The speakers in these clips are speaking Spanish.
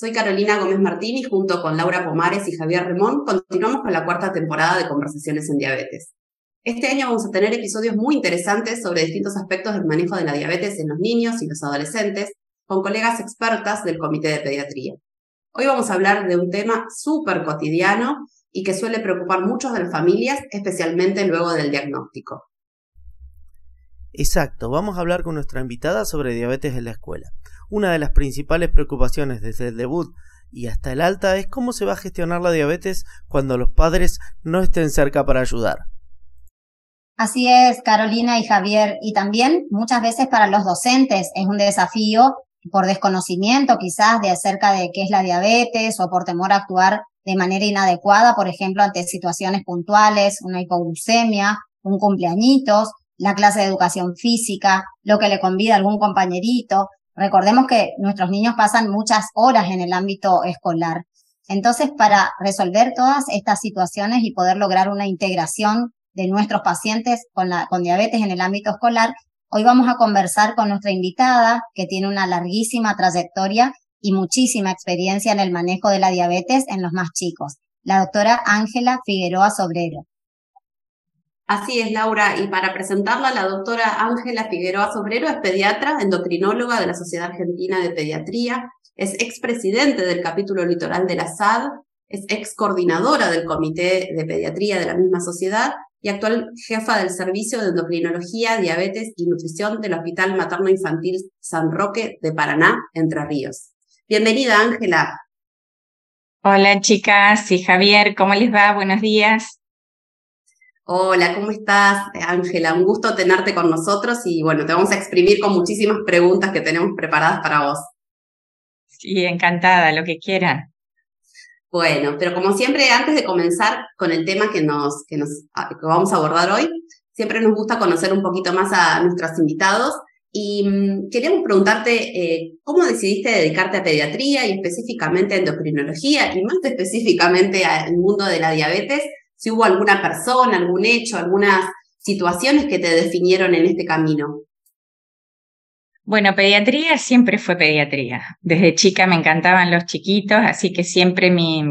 Soy Carolina Gómez Martín y junto con Laura Pomares y Javier Remón continuamos con la cuarta temporada de Conversaciones en Diabetes. Este año vamos a tener episodios muy interesantes sobre distintos aspectos del manejo de la diabetes en los niños y los adolescentes con colegas expertas del Comité de Pediatría. Hoy vamos a hablar de un tema súper cotidiano y que suele preocupar muchos de las familias, especialmente luego del diagnóstico. Exacto, vamos a hablar con nuestra invitada sobre diabetes en la escuela. Una de las principales preocupaciones desde el debut y hasta el alta es cómo se va a gestionar la diabetes cuando los padres no estén cerca para ayudar. Así es, Carolina y Javier, y también muchas veces para los docentes es un desafío por desconocimiento quizás de acerca de qué es la diabetes o por temor a actuar de manera inadecuada, por ejemplo, ante situaciones puntuales, una hipoglucemia, un cumpleañitos, la clase de educación física, lo que le convida algún compañerito, Recordemos que nuestros niños pasan muchas horas en el ámbito escolar. Entonces, para resolver todas estas situaciones y poder lograr una integración de nuestros pacientes con, diabetes en el ámbito escolar, hoy vamos a conversar con nuestra invitada, que tiene una larguísima trayectoria y muchísima experiencia en el manejo de la diabetes en los más chicos, la doctora Ángela Figueroa Sobrero. Así es, Laura. Y para presentarla, la doctora Ángela Figueroa Sobrero es pediatra, endocrinóloga de la Sociedad Argentina de Pediatría, es expresidente del capítulo litoral de la SAD, es ex coordinadora del Comité de Pediatría de la misma sociedad y actual jefa del Servicio de Endocrinología, Diabetes y Nutrición del Hospital Materno Infantil San Roque de Paraná, Entre Ríos. Bienvenida, Ángela. Hola, chicas y Javier, ¿cómo les va? Buenos días. Hola, ¿cómo estás, Ángela? Un gusto tenerte con nosotros y bueno, te vamos a exprimir con muchísimas preguntas que tenemos preparadas para vos. Sí, encantada, lo que quieran. Bueno, pero como siempre, antes de comenzar con el tema que nos, que nos ah, que vamos a abordar hoy, siempre nos gusta conocer un poquito más a nuestros invitados y mm, queríamos preguntarte eh, cómo decidiste dedicarte a pediatría y específicamente a endocrinología y más específicamente al mundo de la diabetes si hubo alguna persona, algún hecho, algunas situaciones que te definieron en este camino. Bueno, pediatría siempre fue pediatría. Desde chica me encantaban los chiquitos, así que siempre mi,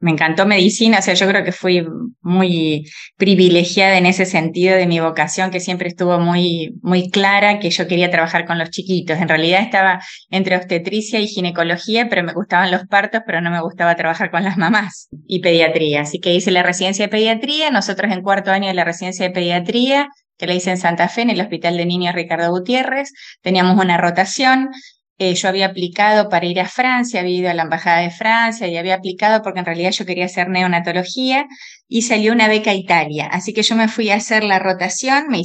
me encantó medicina, o sea, yo creo que fui muy privilegiada en ese sentido de mi vocación, que siempre estuvo muy, muy clara, que yo quería trabajar con los chiquitos. En realidad estaba entre obstetricia y ginecología, pero me gustaban los partos, pero no me gustaba trabajar con las mamás y pediatría. Así que hice la residencia de pediatría, nosotros en cuarto año de la residencia de pediatría, que la hice en Santa Fe, en el Hospital de Niños Ricardo Gutiérrez, teníamos una rotación, eh, yo había aplicado para ir a Francia, había ido a la Embajada de Francia y había aplicado porque en realidad yo quería hacer neonatología y salió una beca a Italia. Así que yo me fui a hacer la rotación, me,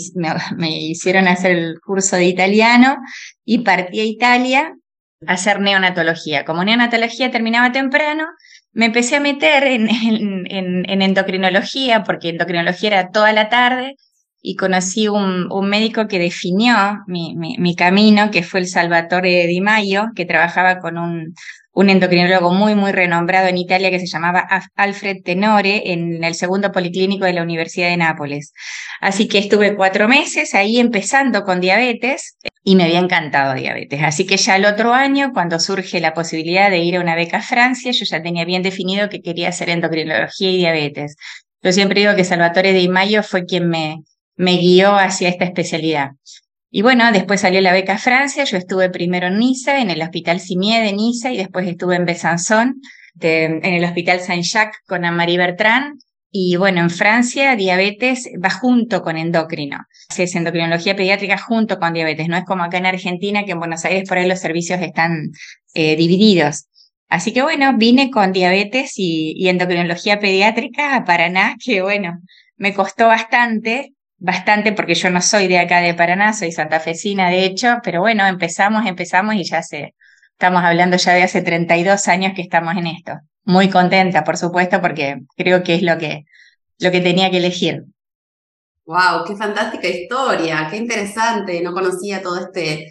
me hicieron hacer el curso de italiano y partí a Italia a hacer neonatología. Como neonatología terminaba temprano, me empecé a meter en, en, en endocrinología porque endocrinología era toda la tarde y conocí un, un médico que definió mi, mi, camino, que fue el Salvatore Di Maio, que trabajaba con un, un endocrinólogo muy, muy renombrado en Italia que se llamaba Alfred Tenore en el segundo policlínico de la Universidad de Nápoles. Así que estuve cuatro meses ahí empezando con diabetes y me había encantado diabetes. Así que ya el otro año, cuando surge la posibilidad de ir a una beca a Francia, yo ya tenía bien definido que quería hacer endocrinología y diabetes. Yo siempre digo que Salvatore Di Maio fue quien me, me guió hacia esta especialidad. Y bueno, después salió la beca a Francia, yo estuve primero en Niza, en el Hospital Cimier de Niza, y después estuve en Besançon, en el Hospital Saint-Jacques con Anne-Marie Bertrand. Y bueno, en Francia, diabetes va junto con endocrino. Es endocrinología pediátrica junto con diabetes. No es como acá en Argentina, que en Buenos Aires por ahí los servicios están eh, divididos. Así que bueno, vine con diabetes y, y endocrinología pediátrica a Paraná, que bueno, me costó bastante, bastante porque yo no soy de acá de Paraná, soy santafesina de hecho, pero bueno, empezamos, empezamos y ya se, estamos hablando ya de hace 32 años que estamos en esto. muy contenta, por supuesto, porque creo que es lo que, lo que tenía que elegir. Wow, qué fantástica historia, qué interesante. No conocía todo este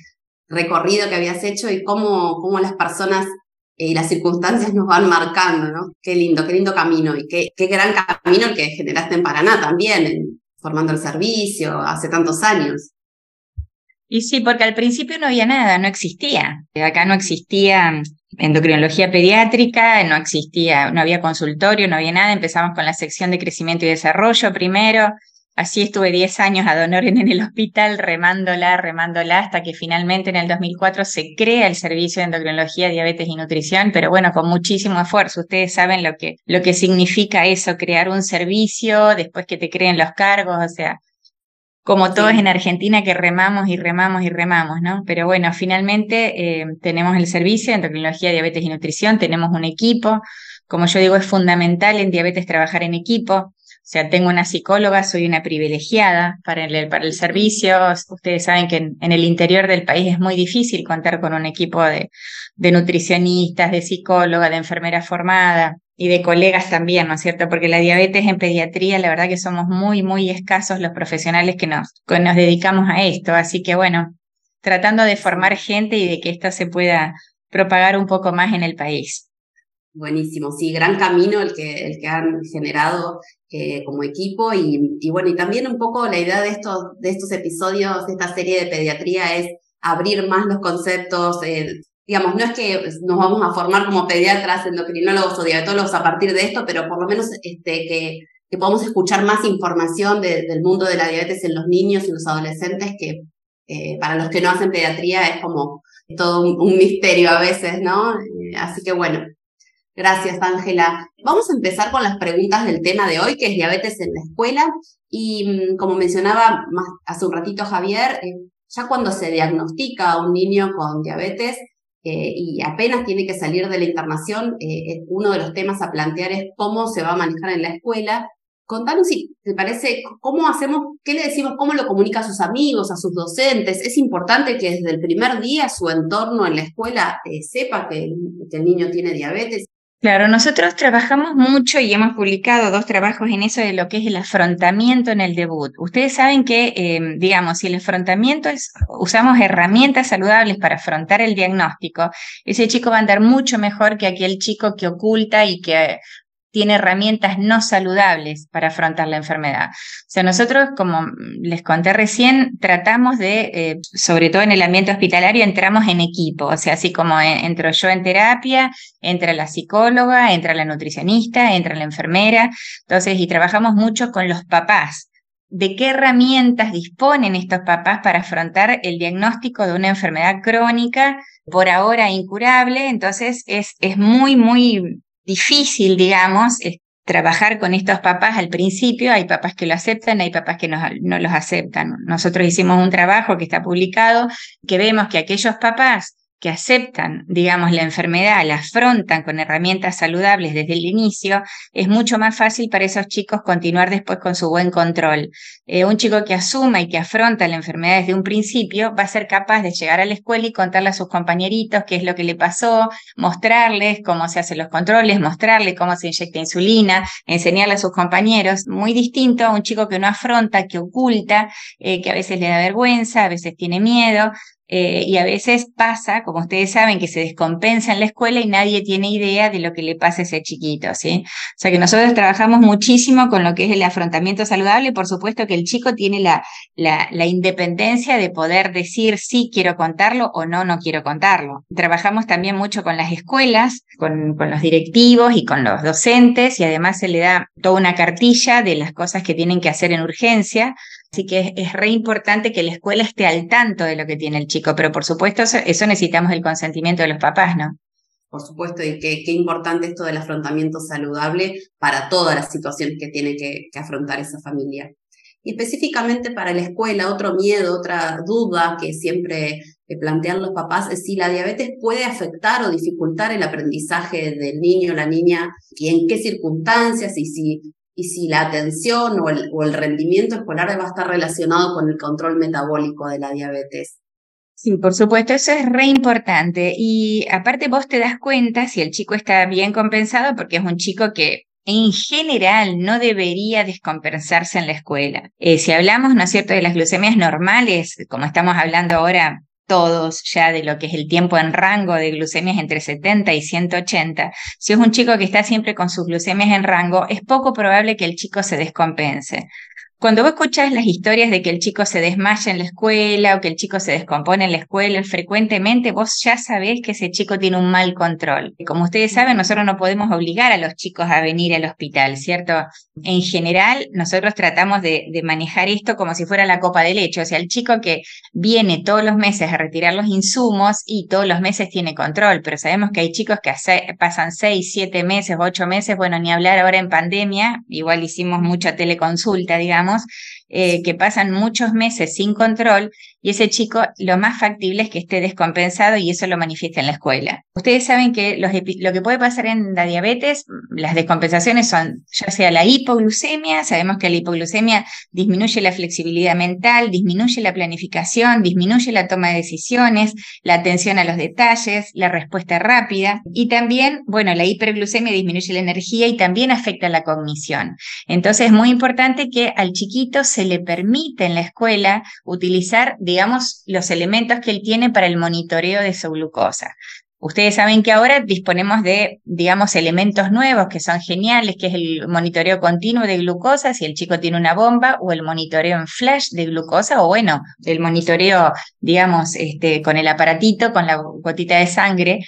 recorrido que habías hecho y cómo, cómo las personas y las circunstancias nos van marcando, ¿no? Qué lindo, qué lindo camino y qué, qué gran camino el que generaste en Paraná también, formando el servicio hace tantos años. Y sí, porque al principio no había nada, no existía. Acá no existía endocrinología pediátrica, no existía, no había consultorio, no había nada. Empezamos con la sección de crecimiento y desarrollo primero. Así estuve 10 años a Donoren en el hospital, remándola, remándola, hasta que finalmente en el 2004 se crea el servicio de endocrinología, diabetes y nutrición, pero bueno, con muchísimo esfuerzo. Ustedes saben lo que, lo que significa eso, crear un servicio, después que te creen los cargos, o sea, como todos en Argentina que remamos y remamos y remamos, ¿no? Pero bueno, finalmente eh, tenemos el servicio de endocrinología, diabetes y nutrición, tenemos un equipo. Como yo digo, es fundamental en diabetes trabajar en equipo. O sea, tengo una psicóloga, soy una privilegiada para el, para el servicio. Ustedes saben que en, el interior del país es muy difícil contar con un equipo de, de nutricionistas, de psicóloga, de enfermera formada y de colegas también, ¿no es cierto? Porque la diabetes en pediatría, la verdad que somos muy, muy escasos los profesionales que nos, que nos dedicamos a esto. Así que bueno, tratando de formar gente y de que esto se pueda propagar un poco más en el país. Buenísimo, sí, gran camino el que, el que han generado eh, como equipo y, y, bueno, y también un poco la idea de estos, de estos episodios, de esta serie de pediatría es abrir más los conceptos, eh, digamos, no es que nos vamos a formar como pediatras, endocrinólogos o diabetólogos a partir de esto, pero por lo menos este, que, que podamos escuchar más información del mundo de la diabetes en los niños y los adolescentes, que eh, para los que no hacen pediatría es como todo un, misterio a veces, ¿no? Así que bueno, gracias Ángela. Vamos a empezar con las preguntas del tema de hoy, que es diabetes en la escuela. Y mm, como mencionaba hace un ratito Javier, eh, ya cuando se diagnostica a un niño con diabetes, eh, y apenas tiene que salir de la internación, eh, uno de los temas a plantear es cómo se va a manejar en la escuela. Contanos si te parece, cómo hacemos, qué le decimos, cómo lo comunica a sus amigos, a sus docentes. Es importante que desde el primer día su entorno en la escuela sepa que el niño tiene diabetes Claro, nosotros trabajamos mucho y hemos publicado dos trabajos en eso de lo que es el afrontamiento en el debut. Ustedes saben que, em, digamos, si el afrontamiento es, usamos herramientas saludables para afrontar el diagnóstico, ese chico va a andar mucho mejor que aquel chico que oculta y que tiene herramientas no saludables para afrontar la enfermedad. O sea, nosotros, como les conté recién, tratamos de, eh, sobre todo en el ambiente hospitalario, entramos en equipo, o sea, así como entro yo en terapia, entra la psicóloga, entra la nutricionista, entra la enfermera, entonces, y trabajamos mucho con los papás. ¿De qué herramientas disponen estos papás para afrontar el diagnóstico de una enfermedad crónica, por ahora incurable? Entonces, es, es muy, muy difícil, digamos, trabajar con estos papás al principio. Hay papás que lo aceptan, hay papás que no, no los aceptan. Nosotros hicimos un trabajo que está publicado, que vemos que aquellos papás que aceptan, digamos, la enfermedad, la afrontan con herramientas saludables desde el inicio, es mucho más fácil para esos chicos continuar después con su buen control. Eh, un chico que asuma y que afronta la enfermedad desde un principio va a ser capaz de llegar a la escuela y contarle a sus compañeritos qué es lo que le pasó, mostrarles cómo se hacen los controles, mostrarles cómo se inyecta insulina, enseñarle a sus compañeros. Muy distinto a un chico que no afronta, que oculta, eh, que a veces le da vergüenza, a veces tiene miedo. Eh, y a veces pasa, como ustedes saben, que se descompensa en la escuela y nadie tiene idea de lo que le pasa a ese chiquito, ¿sí? O sea que nosotros trabajamos muchísimo con lo que es el afrontamiento saludable y por supuesto que el chico tiene la, la, la independencia de poder decir sí quiero contarlo o no, no quiero contarlo. Trabajamos también mucho con las escuelas, con, con los directivos y con los docentes y además se le da toda una cartilla de las cosas que tienen que hacer en urgencia Así que es, re importante que la escuela esté al tanto de lo que tiene el chico, pero por supuesto eso, necesitamos el consentimiento de los papás, ¿no? Por supuesto, y qué, importante esto del afrontamiento saludable para todas las situaciones que tiene que, afrontar esa familia. Y específicamente para la escuela, otro miedo, otra duda que siempre plantean los papás es si la diabetes puede afectar o dificultar el aprendizaje del niño o la niña y en qué circunstancias y si y si la atención o el, o el rendimiento escolar va a estar relacionado con el control metabólico de la diabetes. Sí, por supuesto, eso es re importante. Y aparte vos te das cuenta si el chico está bien compensado, porque es un chico que en general no debería descompensarse en la escuela. Eh, si hablamos, ¿no es cierto?, de las glucemias normales, como estamos hablando ahora todos ya de lo que es el tiempo en rango de glucemias entre 70 y 180, si es un chico que está siempre con sus glucemias en rango, es poco probable que el chico se descompense. Cuando vos escuchás las historias de que el chico se desmaya en la escuela o que el chico se descompone en la escuela frecuentemente, vos ya sabés que ese chico tiene un mal control. Como ustedes saben, nosotros no podemos obligar a los chicos a venir al hospital, ¿cierto? En general, nosotros tratamos de, manejar esto como si fuera la copa de leche. O sea, el chico que viene todos los meses a retirar los insumos y todos los meses tiene control, pero sabemos que hay chicos que pasan seis, siete meses, ocho meses, bueno, ni hablar ahora en pandemia, igual hicimos mucha teleconsulta, digamos digamos, eh, que pasan muchos meses sin control y ese chico lo más factible es que esté descompensado y eso lo manifiesta en la escuela. Ustedes saben que lo que puede pasar en la diabetes, las descompensaciones son ya sea la hipoglucemia, sabemos que la hipoglucemia disminuye la flexibilidad mental, disminuye la planificación, disminuye la toma de decisiones, la atención a los detalles, la respuesta rápida y también, bueno, la hiperglucemia disminuye la energía y también afecta la cognición. Entonces es muy importante que al chiquito se le permite en la escuela utilizar digamos, los elementos que él tiene para el monitoreo de su glucosa. Ustedes saben que ahora disponemos de, digamos, elementos nuevos que son geniales, que es el monitoreo continuo de glucosa, si el chico tiene una bomba, o el monitoreo en flash de glucosa, o bueno, el monitoreo, digamos, este, con el aparatito, con la gotita de sangre,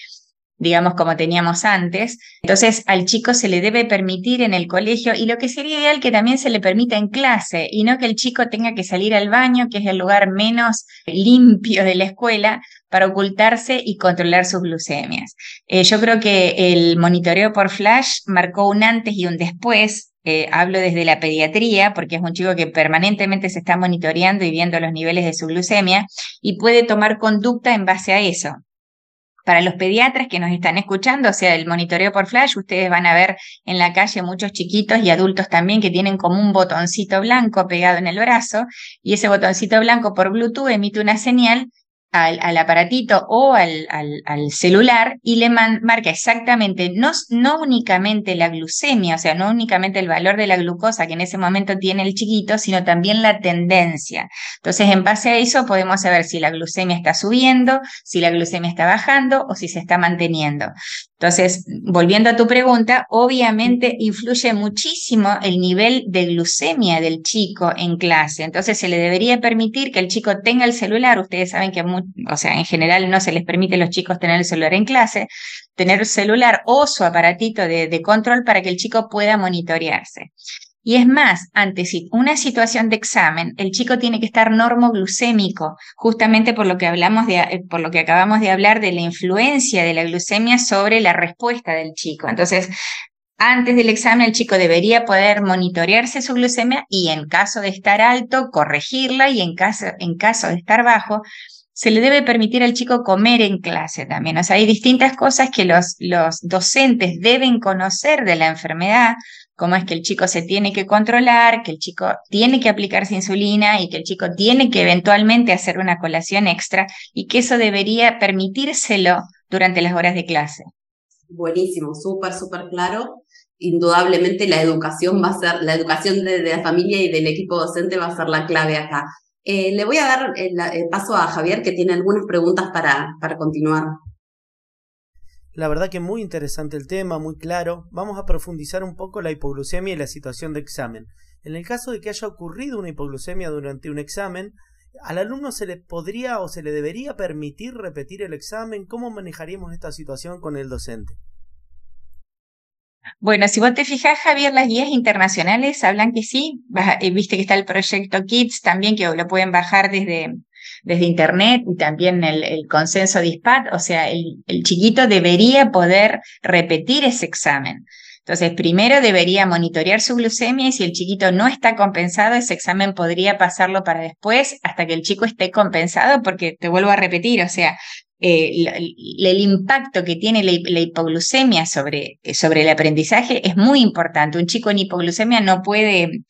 digamos, como teníamos antes. Entonces, al chico se le debe permitir en el colegio y lo que sería ideal que también se le permita en clase y no que el chico tenga que salir al baño, que es el lugar menos limpio de la escuela, para ocultarse y controlar sus glucemias. Eh, yo creo que el monitoreo por flash marcó un antes y un después. Eh, hablo desde la pediatría, porque es un chico que permanentemente se está monitoreando y viendo los niveles de su glucemia y puede tomar conducta en base a eso. Para los pediatras que nos están escuchando, o sea, el monitoreo por flash, ustedes van a ver en la calle muchos chiquitos y adultos también que tienen como un botoncito blanco pegado en el brazo y ese botoncito blanco por Bluetooth emite una señal al, aparatito o al, al, celular y le marca exactamente, no, no únicamente la glucemia, o sea, no únicamente el valor de la glucosa que en ese momento tiene el chiquito, sino también la tendencia. Entonces, en base a eso podemos saber si la glucemia está subiendo, si la glucemia está bajando o si se está manteniendo. Entonces, volviendo a tu pregunta, obviamente influye muchísimo el nivel de glucemia del chico en clase. Entonces, se le debería permitir que el chico tenga el celular. Ustedes saben que, o sea, en general no se les permite a los chicos tener el celular en clase, tener celular o su aparatito de, de control para que el chico pueda monitorearse. Y es más, ante una situación de examen, el chico tiene que estar normoglucémico, justamente por lo que hablamos de, eh, por lo que acabamos de hablar de la influencia de la glucemia sobre la respuesta del chico. Entonces, antes del examen el chico debería poder monitorearse su glucemia y en caso de estar alto, corregirla y en caso, en caso de estar bajo, se le debe permitir al chico comer en clase también. O sea, hay distintas cosas que los, los docentes deben conocer de la enfermedad cómo es que el chico se tiene que controlar, que el chico tiene que aplicarse insulina y que el chico tiene que eventualmente hacer una colación extra y que eso debería permitírselo durante las horas de clase. Buenísimo, súper, súper claro. Indudablemente la educación va a ser, la educación de, la familia y del equipo docente va a ser la clave acá. Eh, le voy a dar el, paso a Javier que tiene algunas preguntas para, para continuar. La verdad que muy interesante el tema, muy claro. Vamos a profundizar un poco la hipoglucemia y la situación de examen. En el caso de que haya ocurrido una hipoglucemia durante un examen, ¿al alumno se le podría o se le debería permitir repetir el examen? ¿Cómo manejaríamos esta situación con el docente? Bueno, si vos te fijas, Javier, las guías internacionales hablan que sí. Eh, viste que está el proyecto KIDS también, que lo pueden bajar desde, desde Internet y también el, consenso DISPAT, o sea, el, chiquito debería poder repetir ese examen. Entonces, primero debería monitorear su glucemia y si el chiquito no está compensado, ese examen podría pasarlo para después hasta que el chico esté compensado, porque te vuelvo a repetir, o sea, eh, el impacto que tiene la, hipoglucemia sobre, sobre el aprendizaje es muy importante. Un chico en hipoglucemia no puede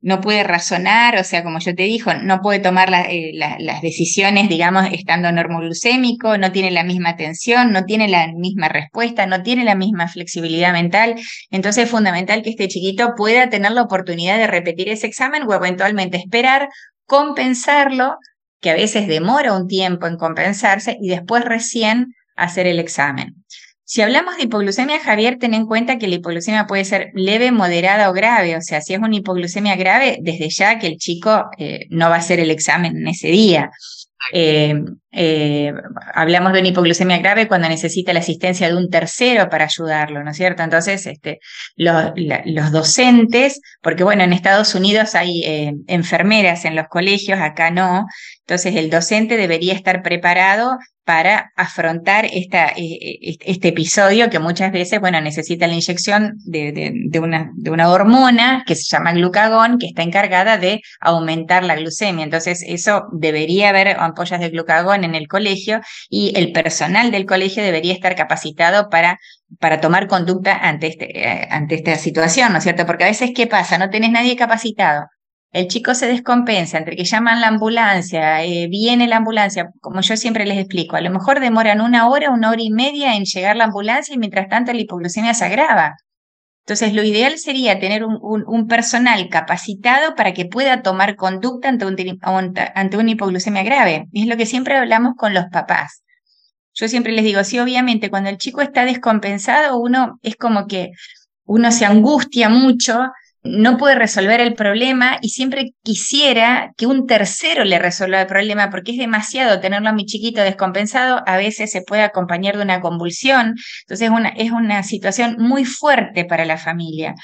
no puede razonar, o sea, como yo te dijo, no puede tomar eh, las decisiones, digamos, estando normoglucémico, no tiene la misma atención, no tiene la misma respuesta, no tiene la misma flexibilidad mental. Entonces es fundamental que este chiquito pueda tener la oportunidad de repetir ese examen o eventualmente esperar, compensarlo, que a veces demora un tiempo en compensarse y después recién hacer el examen. Si hablamos de hipoglucemia, Javier, ten en cuenta que la hipoglucemia puede ser leve, moderada o grave. O sea, si es una hipoglucemia grave, desde ya que el chico eh, no va a hacer el examen en ese día. Eh, eh, hablamos de una hipoglucemia grave cuando necesita la asistencia de un tercero para ayudarlo, ¿no es cierto? Entonces, este, los, los docentes, porque bueno, en Estados Unidos hay enfermeras en los colegios, acá no, entonces el docente debería estar preparado para afrontar e, e, este episodio que muchas veces, bueno, necesita la inyección de, una, hormona que se llama glucagón, que está encargada de aumentar la glucemia. Entonces, eso debería haber ampollas de glucagón en el colegio y el personal del colegio debería estar capacitado para, para tomar conducta ante, este, eh, ante esta situación, ¿no es cierto? Porque a veces, ¿qué pasa? No tenés nadie capacitado el chico se descompensa entre que llaman la ambulancia, eh, viene la ambulancia, como yo siempre les explico, a lo mejor demoran una hora, una hora y media en llegar la ambulancia y mientras tanto la hipoglucemia se agrava. Entonces, lo ideal sería tener un, personal capacitado para que pueda tomar conducta ante, ante una hipoglucemia grave. Es lo que siempre hablamos con los papás. Yo siempre les digo, sí, obviamente, cuando el chico está descompensado, uno es como que uno se angustia mucho no puede resolver el problema y siempre quisiera que un tercero le resuelva el problema porque es demasiado tenerlo a mi chiquito descompensado, a veces se puede acompañar de una convulsión, entonces es una, es una situación muy fuerte para la familia.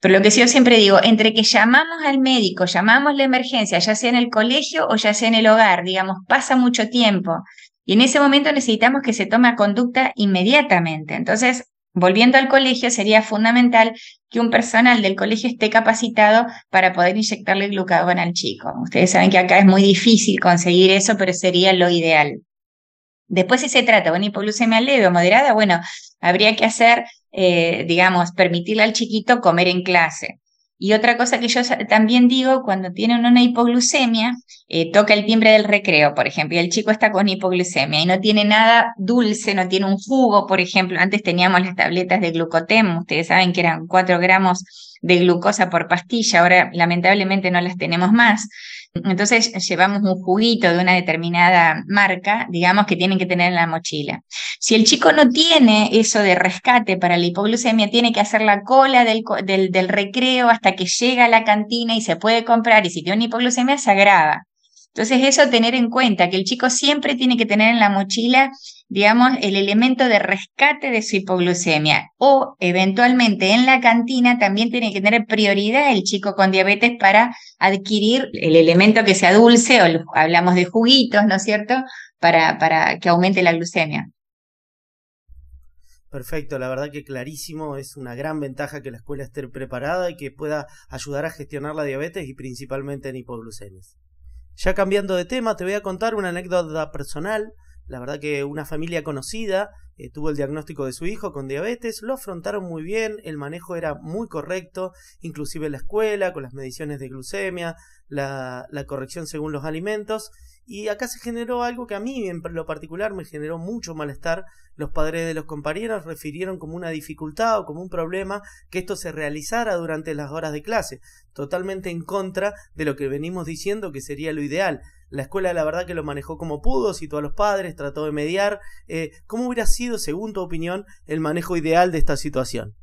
Pero lo que yo siempre digo, entre que llamamos al médico, llamamos la emergencia, ya sea en el colegio o ya sea en el hogar, digamos, pasa mucho tiempo. Y en ese momento necesitamos que se tome conducta inmediatamente. Entonces, Volviendo al colegio, sería fundamental que un personal del colegio esté capacitado para poder inyectarle glucagón al chico. Ustedes saben que acá es muy difícil conseguir eso, pero sería lo ideal. Después, si se trata de una hipoglucemia leve o moderada, bueno, habría que hacer, eh, digamos, permitirle al chiquito comer en clase. Y otra cosa que yo también digo, cuando tienen una hipoglucemia, eh, toca el timbre del recreo, por ejemplo, y el chico está con hipoglucemia y no tiene nada dulce, no tiene un jugo, por ejemplo, antes teníamos las tabletas de glucotem, ustedes saben que eran 4 gramos de glucosa por pastilla, ahora lamentablemente no las tenemos más. Entonces llevamos un juguito de una determinada marca, digamos que tienen que tener en la mochila. Si el chico no tiene eso de rescate para la hipoglucemia, tiene que hacer la cola del, del, recreo hasta que llega a la cantina y se puede comprar y si tiene una hipoglucemia se agrava. Entonces eso tener en cuenta que el chico siempre tiene que tener en la mochila digamos, el elemento de rescate de su hipoglucemia. O eventualmente en la cantina también tiene que tener prioridad el chico con diabetes para adquirir el elemento que sea dulce, o hablamos de juguitos, ¿no es cierto?, para, que aumente la glucemia. Perfecto, la verdad que clarísimo, es una gran ventaja que la escuela esté preparada y que pueda ayudar a gestionar la diabetes y principalmente en hipoglucemias. Ya cambiando de tema, te voy a contar una anécdota personal. La verdad que una familia conocida eh, tuvo el diagnóstico de su hijo con diabetes, lo afrontaron muy bien, el manejo era muy correcto, inclusive la escuela, con las mediciones de glucemia, la, la corrección según los alimentos, y acá se generó algo que a mí en lo particular me generó mucho malestar. Los padres de los compañeros refirieron como una dificultad o como un problema que esto se realizara durante las horas de clase, totalmente en contra de lo que venimos diciendo que sería lo ideal. La escuela la verdad que lo manejó como pudo, citó a los padres, trató de mediar. Eh, ¿Cómo hubiera sido, según tu opinión, el manejo ideal de esta situación?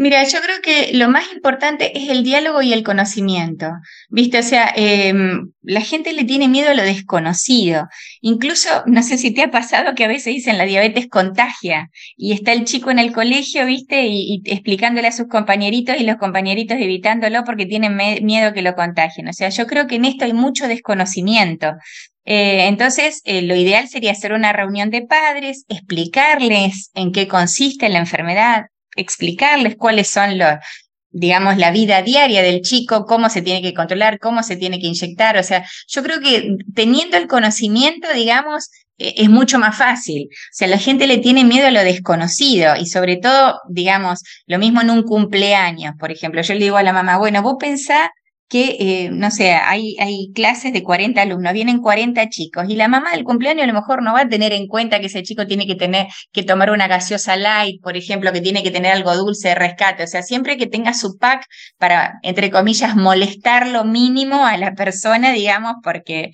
Mira, yo creo que lo más importante es el diálogo y el conocimiento, ¿viste? O sea, em, la gente le tiene miedo a lo desconocido. Incluso, no sé si te ha pasado que a veces dicen la diabetes contagia y está el chico en el colegio, ¿viste? Y, explicándole a sus compañeritos y los compañeritos evitándolo porque tienen miedo que lo contagien. O sea, yo creo que en esto hay mucho desconocimiento. Eh, entonces, eh, lo ideal sería hacer una reunión de padres, explicarles en qué consiste la enfermedad, explicarles cuáles son los, digamos, la vida diaria del chico, cómo se tiene que controlar, cómo se tiene que inyectar. O sea, yo creo que teniendo el conocimiento, digamos, e, es mucho más fácil. O sea, la gente le tiene miedo a lo desconocido y sobre todo, digamos, lo mismo en un cumpleaños, por ejemplo. Yo le digo a la mamá, bueno, vos pensá que, eh, no sé, hay, clases de 40 alumnos, vienen 40 chicos y la mamá del cumpleaños a lo mejor no va a tener en cuenta que ese chico tiene que tener que tomar una gaseosa light, por ejemplo, que tiene que tener algo dulce de rescate, o sea, siempre que tenga su pack para, entre comillas, molestar lo mínimo a la persona, digamos, porque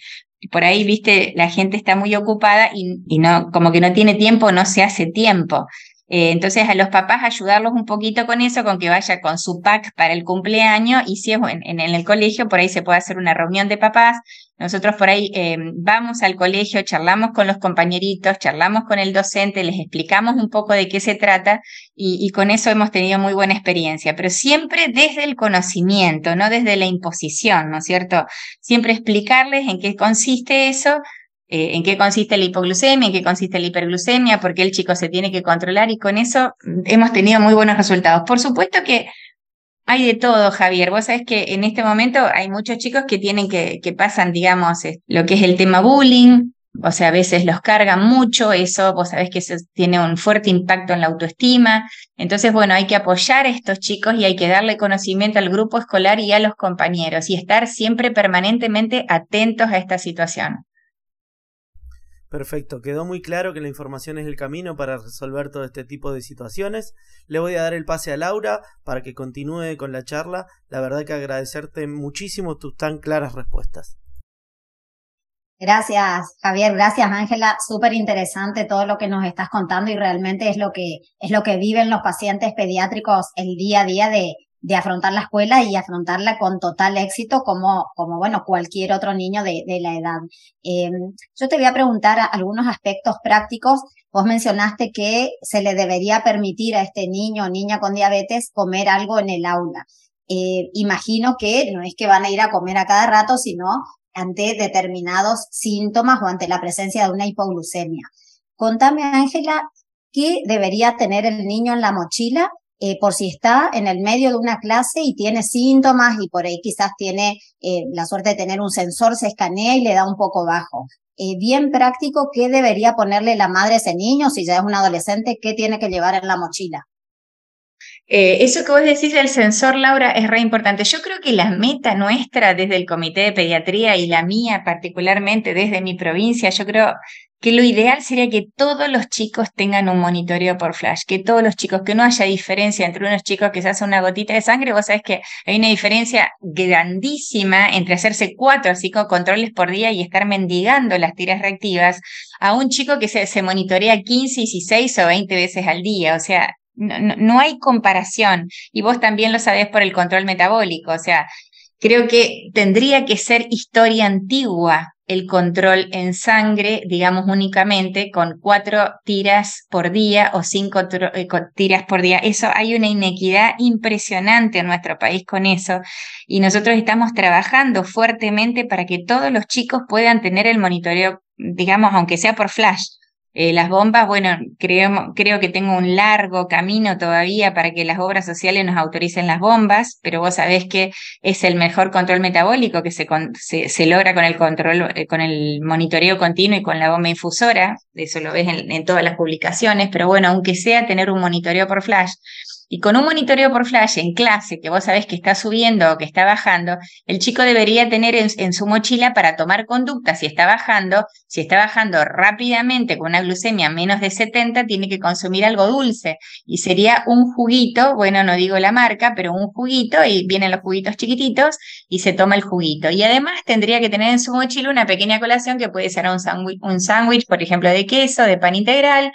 por ahí, viste, la gente está muy ocupada y no, como que no tiene tiempo, no se hace tiempo. Eh, entonces a los papás ayudarlos un poquito con eso, con que vaya con su pack para el cumpleaños y si es en, el colegio, por ahí se puede hacer una reunión de papás. Nosotros por ahí eh, vamos al colegio, charlamos con los compañeritos, charlamos con el docente, les explicamos un poco de qué se trata y, y con eso hemos tenido muy buena experiencia, pero siempre desde el conocimiento, no desde la imposición, ¿no es cierto? Siempre explicarles en qué consiste eso eh, en qué consiste la hipoglucemia, en qué consiste la hiperglucemia, por qué el chico se tiene que controlar y con eso mm, hemos tenido muy buenos resultados. Por supuesto que hay de todo, Javier. Vos sabés que en este momento hay muchos chicos que tienen que, que pasan, digamos, lo que es el tema bullying, o sea, a veces los cargan mucho, eso vos sabés que eso tiene un fuerte impacto en la autoestima. Entonces, bueno, hay que apoyar a estos chicos y hay que darle conocimiento al grupo escolar y a los compañeros y estar siempre permanentemente atentos a esta situación. Perfecto, quedó muy claro que la información es el camino para resolver todo este tipo de situaciones. Le voy a dar el pase a Laura para que continúe con la charla. La verdad que agradecerte muchísimo tus tan claras respuestas. Gracias, Javier. Gracias, Ángela. Súper interesante todo lo que nos estás contando y realmente es lo que es lo que viven los pacientes pediátricos el día a día de, de afrontar la escuela y afrontarla con total éxito como, como bueno, cualquier otro niño de, de la edad. Eh, yo te voy a preguntar algunos aspectos prácticos. Vos mencionaste que se le debería permitir a este niño o niña con diabetes comer algo en el aula. Eh, imagino que no es que van a ir a comer a cada rato, sino ante determinados síntomas o ante la presencia de una hipoglucemia. Contame, Ángela, ¿qué debería tener el niño en la mochila eh, por si está en el medio de una clase y tiene síntomas y por ahí quizás tiene eh, la suerte de tener un sensor, se escanea y le da un poco bajo. Eh, bien práctico, ¿qué debería ponerle la madre a ese niño? Si ya es un adolescente, ¿qué tiene que llevar en la mochila? Eso que vos decís del sensor, Laura, es re importante. Yo creo que la meta nuestra desde el Comité de Pediatría y la mía particularmente desde mi provincia, yo creo que lo ideal sería que todos los chicos tengan un monitoreo por flash, que todos los chicos, que no haya diferencia entre unos chicos que se hace una gotita de sangre, vos sabés que hay una diferencia grandísima entre hacerse cuatro o cinco controles por día y estar mendigando las tiras reactivas a un chico que se, se monitorea 15, 16 o 20 veces al día, o sea, no, hay comparación. Y vos también lo sabés por el control metabólico. O sea, creo que tendría que ser historia antigua el control en sangre, digamos únicamente, con cuatro tiras por día o cinco eh, tiras por día. Eso hay una inequidad impresionante en nuestro país con eso. Y nosotros estamos trabajando fuertemente para que todos los chicos puedan tener el monitoreo, digamos, aunque sea por flash. Eh, las bombas, bueno, creo, creo que tengo un largo camino todavía para que las obras sociales nos autoricen las bombas, pero vos sabés que es el mejor control metabólico que se, se, logra con el control, eh, con el monitoreo continuo y con la bomba infusora. Eso lo ves en, en todas las publicaciones, pero bueno, aunque sea tener un monitoreo por flash, y con un monitoreo por flash en clase, que vos sabés que está subiendo o que está bajando, el chico debería tener en, su mochila para tomar conducta si está bajando. Si está bajando rápidamente con una glucemia menos de 70, tiene que consumir algo dulce. Y sería un juguito, bueno, no digo la marca, pero un juguito, y vienen los juguitos chiquititos, y se toma el juguito. Y además tendría que tener en su mochila una pequeña colación que puede ser un sándwich, un sándwich, por ejemplo, de queso, de pan integral,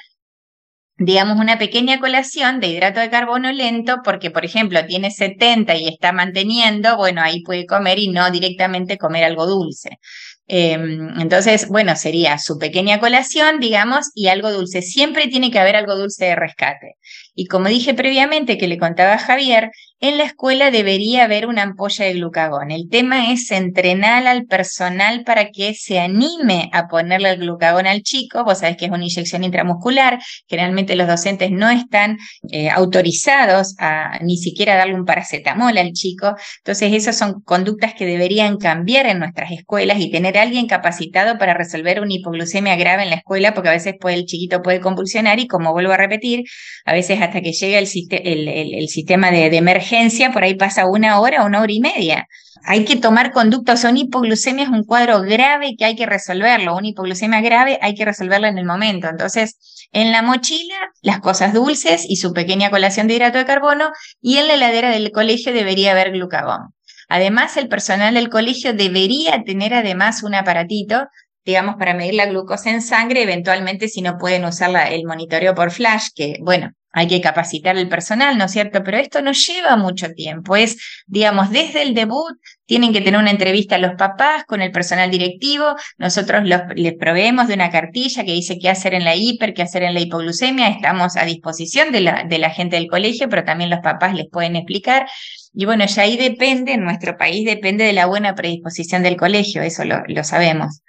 digamos, una pequeña colación de hidrato de carbono lento, porque, por ejemplo, tiene 70 y está manteniendo, bueno, ahí puede comer y no directamente comer algo dulce. Em, entonces, bueno, sería su pequeña colación, digamos, y algo dulce. Siempre tiene que haber algo dulce de rescate. Y como dije previamente que le contaba a Javier, en la escuela debería haber una ampolla de glucagón. El tema es entrenar al personal para que se anime a ponerle el glucagón al chico. Vos sabés que es una inyección intramuscular. Generalmente los docentes no están eh, autorizados a ni siquiera darle un paracetamol al chico. Entonces, esas son conductas que deberían cambiar en nuestras escuelas y tener a alguien capacitado para resolver una hipoglucemia grave en la escuela, porque a veces puede, el chiquito puede convulsionar y como vuelvo a repetir, a veces hasta que llega el, sistema de, emergencia por ahí pasa una hora, una hora y media. Hay que tomar conductas. Una hipoglucemia un cuadro grave que hay que resolverlo. Una hipoglucemia grave hay que resolverla en el momento. Entonces, en la mochila, las cosas dulces y su pequeña colación de hidrato de carbono, y en la heladera del colegio debería haber glucagón. Además, el personal del colegio debería tener además un aparatito digamos, para medir la glucosa en sangre, eventualmente si no pueden usar el monitoreo por flash, que bueno, hay que capacitar el personal, ¿no es cierto? Pero esto no lleva mucho tiempo. Es, digamos, desde el debut tienen que tener una entrevista a los papás con el personal directivo. Nosotros les proveemos de una cartilla que dice qué hacer en la hiper, qué hacer en la hipoglucemia. Estamos a disposición de la, gente del colegio, pero también los papás les pueden explicar. Y bueno, ya ahí depende, en nuestro país depende de la buena predisposición del colegio, eso lo sabemos.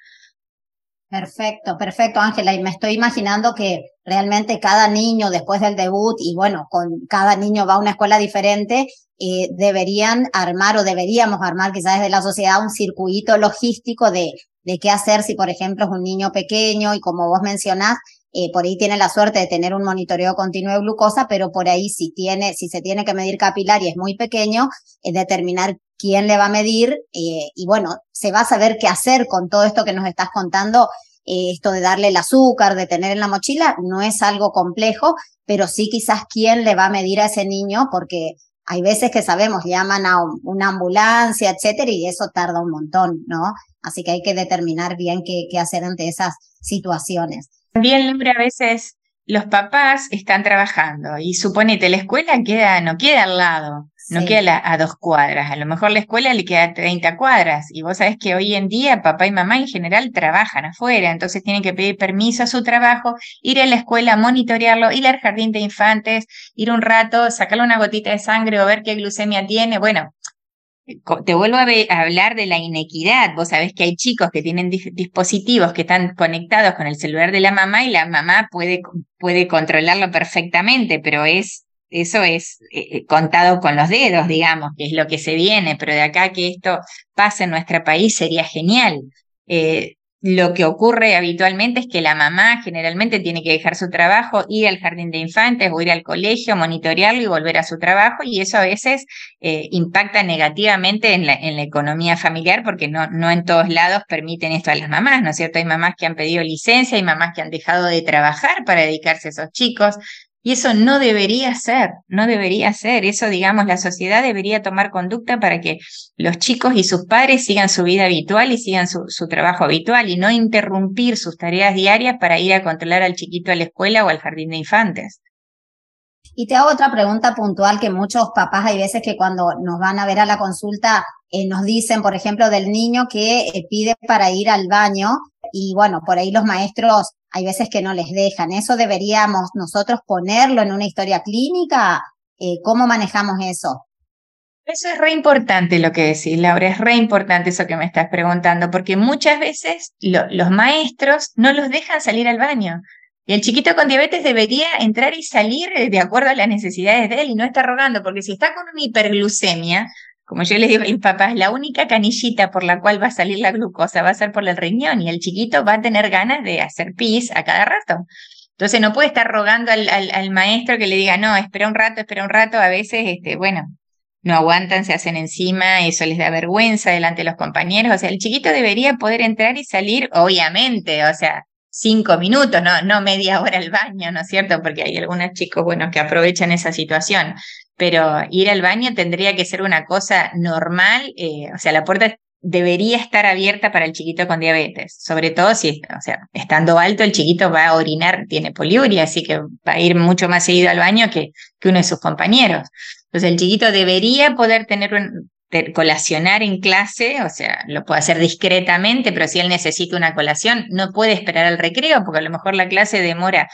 Perfecto, perfecto, Ángela. Y me estoy imaginando que realmente cada niño después del debut, y bueno, con cada niño va a una escuela diferente, eh, deberían armar o deberíamos armar quizás desde la sociedad un circuito logístico de, de qué hacer si, por ejemplo, es un niño pequeño y como vos mencionás, eh, por ahí tiene la suerte de tener un monitoreo continuo de glucosa, pero por ahí si tiene, si se tiene que medir capilar y es muy pequeño, es determinar quién le va a medir eh, y bueno, se va a saber qué hacer con todo esto que nos estás contando. Eh, esto de darle el azúcar, de tener en la mochila, no es algo complejo, pero sí quizás quién le va a medir a ese niño, porque hay veces que sabemos, llaman a una ambulancia, etcétera, y eso tarda un montón, ¿no? Así que hay que determinar bien qué, hacer ante esas situaciones. También, a veces los papás están trabajando y suponete la escuela queda, no queda al lado, no queda a dos cuadras, a lo mejor la escuela le queda a 30 cuadras y vos sabés que hoy en día papá y mamá en general trabajan afuera, entonces tienen que pedir permiso a su trabajo, ir a la escuela, monitorearlo, ir al jardín de infantes, ir un rato, sacarle una gotita de sangre o ver qué glucemia tiene, bueno, te vuelvo a, hablar de la inequidad. Vos sabés que hay chicos que tienen dispositivos que están conectados con el celular de la mamá y la mamá puede, puede controlarlo perfectamente, pero es, eso es eh, eh, contado con los dedos, digamos, que es lo que se viene, pero de acá que esto pase en nuestro país sería genial. Eh, lo que ocurre habitualmente es que la mamá generalmente tiene que dejar su trabajo, ir al jardín de infantes o ir al colegio, monitorearlo y volver a su trabajo y eso a veces impacta negativamente en la, en la, economía familiar porque no, no en todos lados permiten esto a las mamás, ¿no es cierto? Hay mamás que han pedido licencia, hay mamás que han dejado de trabajar para dedicarse a esos chicos, y eso no debería ser, no debería ser. Eso, digamos, la sociedad debería tomar conducta para que los chicos y sus padres sigan su vida habitual y sigan su, trabajo habitual y no interrumpir sus tareas diarias para ir a controlar al chiquito a la escuela o al jardín de infantes. Y te hago otra pregunta puntual que muchos papás hay veces que cuando nos van a ver a la consulta eh, nos dicen, por ejemplo, del niño que eh, pide para ir al baño y bueno, por ahí los maestros hay veces que no les dejan. ¿Eso deberíamos nosotros ponerlo en una historia clínica? Eh, ¿Cómo manejamos eso? Eso es re importante lo que decís, Laura, es re importante eso que me estás preguntando, porque muchas veces los maestros no los dejan salir al baño. Y el chiquito con diabetes debería entrar y salir de acuerdo a las necesidades de él y no estar rogando, porque si está con una hiperglucemia, como yo les digo a mis papás, la única canillita por la cual va a salir la glucosa va a ser por el riñón y el chiquito va a tener ganas de hacer pis a cada rato. Entonces no puede estar rogando al, maestro que le diga, no, espera un rato, espera un rato. A veces, este, bueno, no aguantan, se hacen encima, eso les da vergüenza delante de los compañeros. O sea, el chiquito debería poder entrar y salir, obviamente, o sea, cinco minutos, no, no media hora al baño, ¿no es cierto? Porque hay algunos chicos, bueno, que aprovechan esa situación pero ir al baño tendría que ser una cosa normal, eh, o sea, la puerta debería estar abierta para el chiquito con diabetes, sobre todo si, o sea, estando alto el chiquito va a orinar, tiene poliuria, así que va a ir mucho más seguido al baño que, que uno de sus compañeros. Entonces el chiquito debería poder tener colacionar en clase, o sea, lo puede hacer discretamente, pero si él necesita una colación, no puede esperar al recreo, porque a lo mejor la clase demora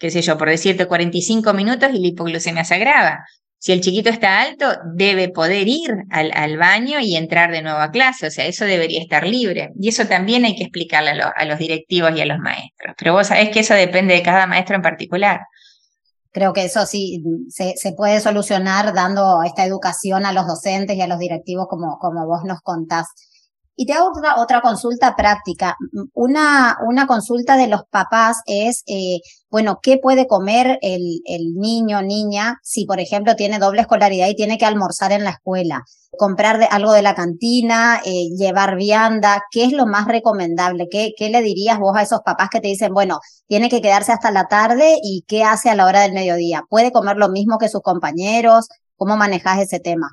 qué sé yo, por decirte 45 minutos y la hipoglucemia se agrava. Si el chiquito está alto, debe poder ir al, baño y entrar de nuevo a clase. O sea, eso debería estar libre. Y eso también hay que explicarle a, los directivos y a los maestros. Pero vos sabés que eso depende de cada maestro en particular. Creo que eso sí se, se, puede solucionar dando esta educación a los docentes y a los directivos como, como vos nos contás. Y te hago otra, otra consulta práctica. Una, una consulta de los papás es, eh, bueno, ¿qué puede comer el, el niño, niña, si por ejemplo tiene doble escolaridad y tiene que almorzar en la escuela? Comprar algo de la cantina, eh, llevar vianda, ¿qué es lo más recomendable? ¿Qué, ¿Qué le dirías vos a esos papás que te dicen, bueno, tiene que quedarse hasta la tarde y qué hace a la hora del mediodía? ¿Puede comer lo mismo que sus compañeros? ¿Cómo manejas ese tema?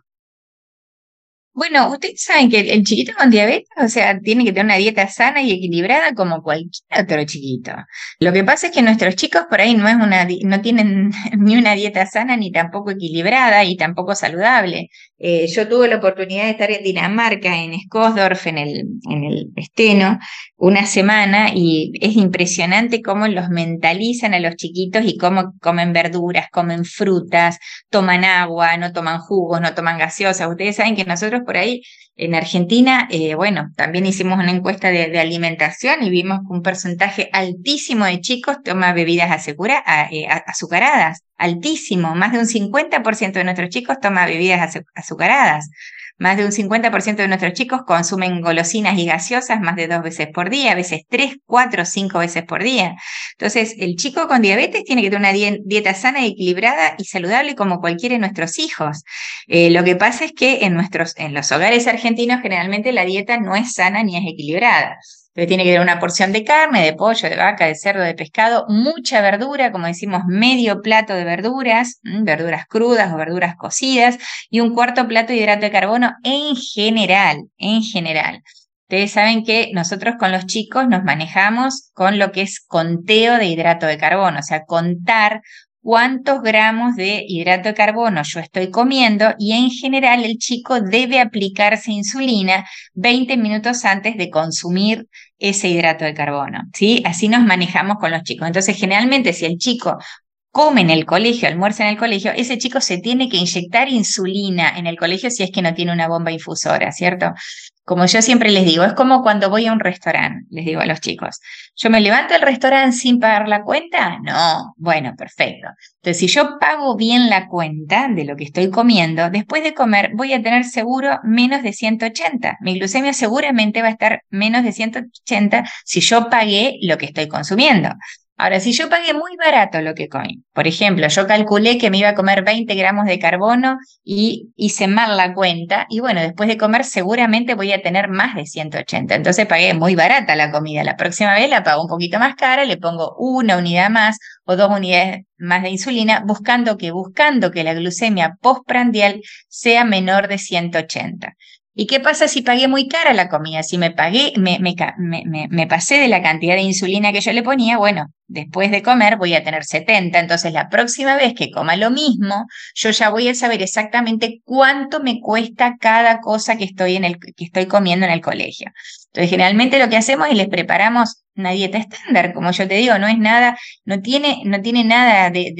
Bueno, ustedes saben que el chiquito con diabetes, o sea, tiene que tener una dieta sana y equilibrada como cualquier otro chiquito. Lo que pasa es que nuestros chicos por ahí no es una, no tienen ni una dieta sana ni tampoco equilibrada y tampoco saludable. Eh, yo tuve la oportunidad de estar en Dinamarca, en Skosdorf, en el, en el Esteno, una semana y es impresionante cómo los mentalizan a los chiquitos y cómo comen verduras, comen frutas, toman agua, no toman jugos, no toman gaseosas. Ustedes saben que nosotros por ahí en Argentina, eh, bueno, también hicimos una encuesta de, alimentación y vimos que un porcentaje altísimo de chicos toma bebidas eh, azucaradas, altísimo, más de un 50% de nuestros chicos toma bebidas azucaradas. Más de un 50% de nuestros chicos consumen golosinas y gaseosas más de dos veces por día, a veces tres, cuatro, cinco veces por día. Entonces, el chico con diabetes tiene que tener una dieta sana, equilibrada y saludable como cualquiera de nuestros hijos. Eh, lo que pasa es que en, nuestros, en los hogares argentinos generalmente la dieta no es sana ni es equilibrada tiene que tener una porción de carne, de pollo, de vaca, de cerdo, de pescado, mucha verdura, como decimos, medio plato de verduras, verduras crudas o verduras cocidas, y un cuarto plato de hidrato de carbono en general, en general. Ustedes saben que nosotros con los chicos nos manejamos con lo que es conteo de hidrato de carbono, o sea, contar cuántos gramos de hidrato de carbono yo estoy comiendo y en general el chico debe aplicarse insulina 20 minutos antes de consumir ese hidrato de carbono, ¿sí? Así nos manejamos con los chicos. Entonces, generalmente si el chico come en el colegio, almuerza en el colegio, ese chico se tiene que inyectar insulina en el colegio si es que no tiene una bomba infusora, ¿cierto? Como yo siempre les digo, es como cuando voy a un restaurante, les digo a los chicos, ¿yo me levanto del restaurante sin pagar la cuenta? No, bueno, perfecto. Entonces, si yo pago bien la cuenta de lo que estoy comiendo, después de comer voy a tener seguro menos de 180. Mi glucemia seguramente va a estar menos de 180 si yo pagué lo que estoy consumiendo. Ahora, si yo pagué muy barato lo que comí, por ejemplo, yo calculé que me iba a comer 20 gramos de carbono y hice mal la cuenta, y bueno, después de comer seguramente voy a tener más de 180. Entonces pagué muy barata la comida. La próxima vez la pago un poquito más cara, le pongo una unidad más o dos unidades más de insulina, buscando que, buscando que la glucemia postprandial sea menor de 180. ¿Y qué pasa si pagué muy cara la comida? Si me pagué, me, pasé de la cantidad de insulina que yo le ponía, bueno, después de comer voy a tener 70. Entonces, la próxima vez que coma lo mismo, yo ya voy a saber exactamente cuánto me cuesta cada cosa que estoy, en el, que estoy comiendo en el colegio. Entonces, generalmente lo que hacemos es les preparamos una dieta estándar, como yo te digo, no es nada, no tiene, no tiene nada de,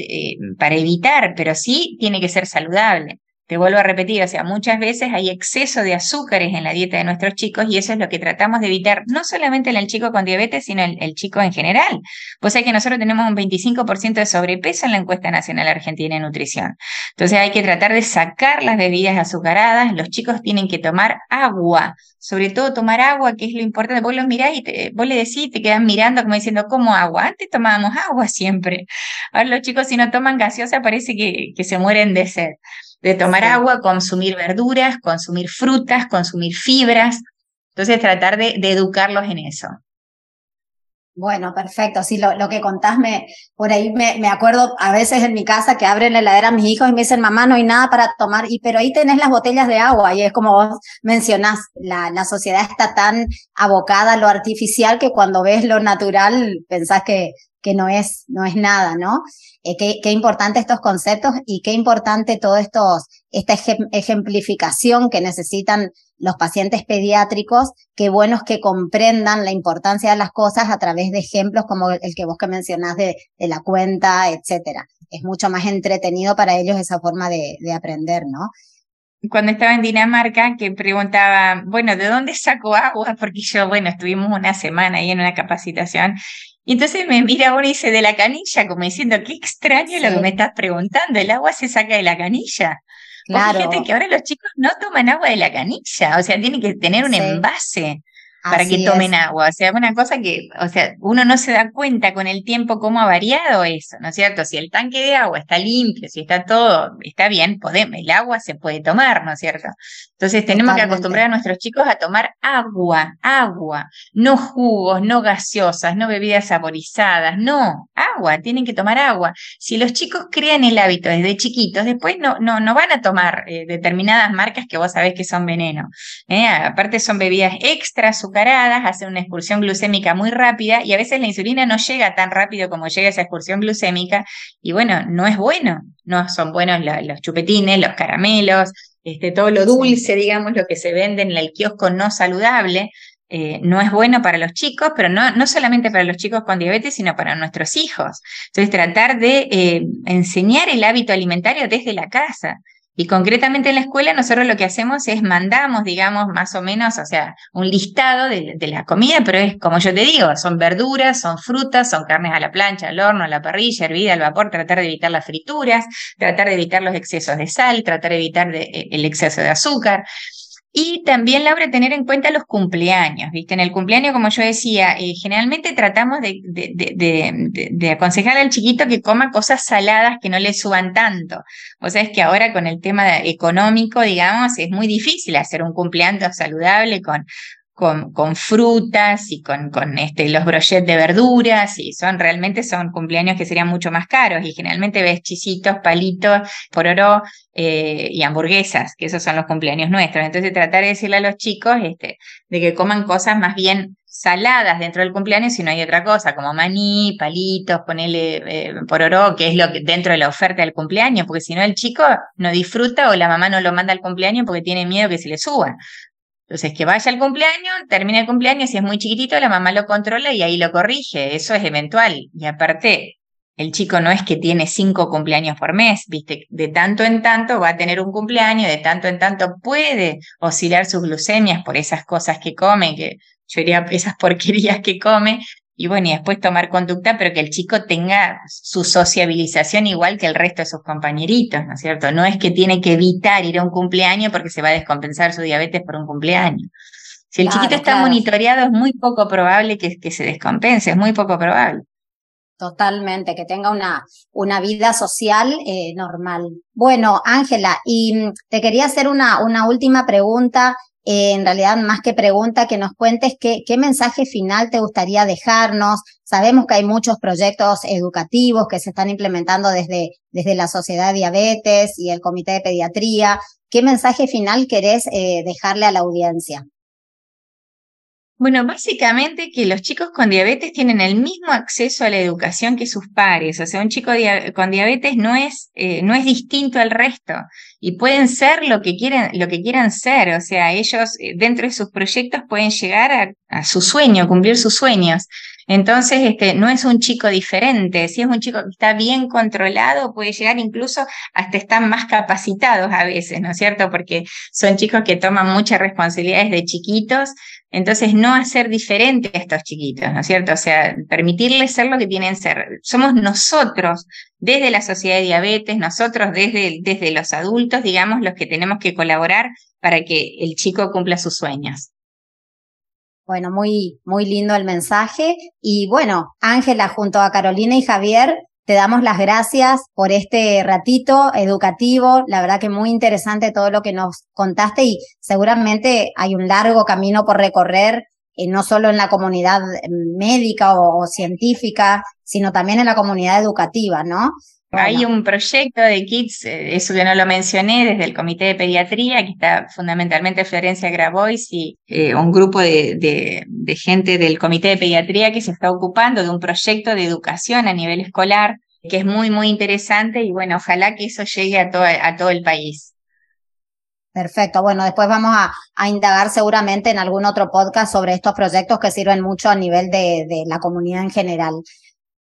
para evitar, pero sí tiene que ser saludable. Te vuelvo a repetir, o sea, muchas veces hay exceso de azúcares en la dieta de nuestros chicos y eso es lo que tratamos de evitar, no solamente en el chico con diabetes, sino en el chico en general. Pues hay que nosotros tenemos un 25% de sobrepeso en la encuesta nacional argentina de nutrición. Entonces hay que tratar de sacar las bebidas azucaradas, los chicos tienen que tomar agua, sobre todo tomar agua, que es lo importante. Vos los mirás y te, vos le decís, te quedan mirando como diciendo, ¿cómo agua? Antes tomábamos agua siempre. Ahora los chicos si no toman gaseosa parece que, que se mueren de sed de tomar agua, consumir verduras, consumir frutas, consumir fibras. Entonces, tratar de, educarlos en eso. Bueno, perfecto. Sí, lo, que contás, me, por ahí me, me, acuerdo a veces en mi casa que abren la heladera a mis hijos y me dicen, mamá, no hay nada para tomar, y pero ahí tenés las botellas de agua. Y es como vos mencionás, la, la sociedad está tan abocada a lo artificial que cuando ves lo natural pensás que, que no es, no es nada, ¿no? Eh, qué, qué, importante estos conceptos y qué importante todo estos, esta ejemplificación que necesitan los pacientes pediátricos, qué bueno es que comprendan la importancia de las cosas a través de ejemplos como el que vos que mencionás de, la cuenta, etcétera. Es mucho más entretenido para ellos esa forma de, de aprender, ¿no? cuando estaba en Dinamarca que preguntaba, bueno, ¿de dónde saco agua? Porque yo, bueno, estuvimos una semana ahí en una capacitación. Y entonces me mira uno y dice, de la canilla, como diciendo, qué extraño lo que me estás preguntando, el agua se saca de la canilla. Claro. fíjate que ahora los chicos no toman agua de la canilla, o sea, tienen que tener un envase para que tomen agua. O sea, una cosa que, o sea, uno no se da cuenta con el tiempo cómo ha variado eso, ¿no es cierto? Si el tanque de agua está limpio, si está todo, está bien, podemos, el agua se puede tomar, ¿no es cierto? Entonces tenemos que acostumbrar a nuestros chicos a tomar agua, agua, no jugos, no gaseosas, no bebidas saborizadas, no, agua, tienen que tomar agua. Si los chicos crean el hábito desde chiquitos, después no, no, no van a tomar eh, determinadas marcas que vos sabés que son veneno. ¿eh? Aparte son bebidas extra azucaradas, hacen una expulsión glucémica muy rápida y a veces la insulina no llega tan rápido como llega esa expulsión glucémica y bueno, no es bueno, no son buenos los chupetines, los caramelos, este, todo lo dulce, digamos, lo que se vende en el kiosco no saludable, eh, no es bueno para los chicos, pero no, no solamente para los chicos con diabetes, sino para nuestros hijos. Entonces, tratar de eh, enseñar el hábito alimentario desde la casa. Y concretamente en la escuela nosotros lo que hacemos es mandamos, digamos, más o menos, o sea, un listado de, la comida, pero es como yo te digo, son verduras, son frutas, son carnes a la plancha, al horno, a la parrilla, hervida, al vapor, tratar de evitar las frituras, tratar de evitar los excesos de sal, tratar de evitar eh, el exceso de azúcar. Y también, Laura, tener en cuenta los cumpleaños, ¿viste? En el cumpleaños, como yo decía, eh, generalmente tratamos de, aconsejar al chiquito que coma cosas saladas que no le suban tanto. O sea, es que ahora con el tema económico, digamos, es muy difícil hacer un cumpleaños saludable con frutas y con, con este, los brochets de verduras y son realmente son cumpleaños que serían mucho más caros y generalmente ves chisitos, palitos, pororó eh, y hamburguesas, que esos son los cumpleaños nuestros. Entonces tratar de decirle a los chicos este, de que coman cosas más bien saladas dentro del cumpleaños si no hay otra cosa, como maní, palitos, ponerle eh, pororó, que es lo que dentro de la oferta del cumpleaños, porque si no el chico no disfruta o la mamá no lo manda al cumpleaños porque tiene miedo que se le suba. Entonces, que vaya al cumpleaños, termina el cumpleaños, si es muy chiquitito, la mamá lo controla y ahí lo corrige. Eso es eventual. Y aparte, el chico no es que tiene cinco cumpleaños por mes, ¿viste? De tanto en tanto va a tener un cumpleaños, de tanto en tanto puede oscilar sus glucemias por esas cosas que come, que yo diría esas porquerías que come, y bueno, y después tomar conducta, pero que el chico tenga su sociabilización igual que el resto de sus compañeritos, ¿no es cierto? No es que tiene que evitar ir a un cumpleaños porque se va a descompensar su diabetes por un cumpleaños. Si el chiquito está monitoreado, es muy poco probable que, que, se descompense, es muy poco probable. Totalmente, que tenga una, una vida social eh, normal. Bueno, Ángela, y mm, te quería hacer una, una última pregunta eh, en realidad más que pregunta, que nos cuentes qué, qué mensaje final te gustaría dejarnos. Sabemos que hay muchos proyectos educativos que se están implementando desde, desde la Sociedad de Diabetes y el Comité de Pediatría. ¿Qué mensaje final querés eh, dejarle a la audiencia? Bueno, básicamente que los chicos con diabetes tienen el mismo acceso a la educación que sus pares. O sea, un chico con diabetes no es, eh, no es distinto al resto y pueden ser lo que quieran, lo que quieran ser. O sea, ellos eh, dentro de sus proyectos pueden llegar a, a su sueño, cumplir sus sueños. Entonces, este, no es un chico diferente. Si es un chico que está bien controlado, puede llegar incluso hasta estar más capacitados a veces, ¿no es cierto? Porque son chicos que toman muchas responsabilidades de chiquitos. Entonces, no hacer diferente a estos chiquitos, ¿no es cierto? O sea, permitirles ser lo que tienen ser. Somos nosotros, desde la sociedad de diabetes, nosotros desde, desde los adultos, digamos, los que tenemos que colaborar para que el chico cumpla sus sueños. Bueno, muy, muy lindo el mensaje. Y bueno, Ángela, junto a Carolina y Javier, te damos las gracias por este ratito educativo. La verdad que muy interesante todo lo que nos contaste y seguramente hay un largo camino por recorrer, eh, no solo en la comunidad médica o científica, sino también en la comunidad educativa, ¿no? Hay un proyecto de Kids, eh, eso que no lo mencioné, desde el Comité de Pediatría, que está fundamentalmente Florencia Grabois y eh, un grupo de, gente del Comité de Pediatría que se está ocupando de un proyecto de educación a nivel escolar, que es muy, muy interesante y bueno, ojalá que eso llegue a todo, a todo el país. Perfecto. Bueno, después vamos a, a, indagar seguramente en algún otro podcast sobre estos proyectos que sirven mucho a nivel de, de la comunidad en general.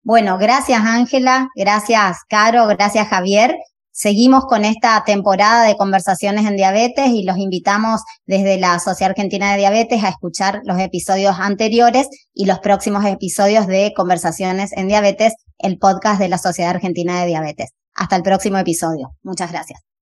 Bueno, gracias Ángela, gracias Caro, gracias Javier. Seguimos con esta temporada de conversaciones en diabetes y los invitamos desde la Sociedad Argentina de Diabetes a escuchar los episodios anteriores y los próximos episodios de Conversaciones en Diabetes, el podcast de la Sociedad Argentina de Diabetes. Hasta el próximo episodio. Muchas gracias.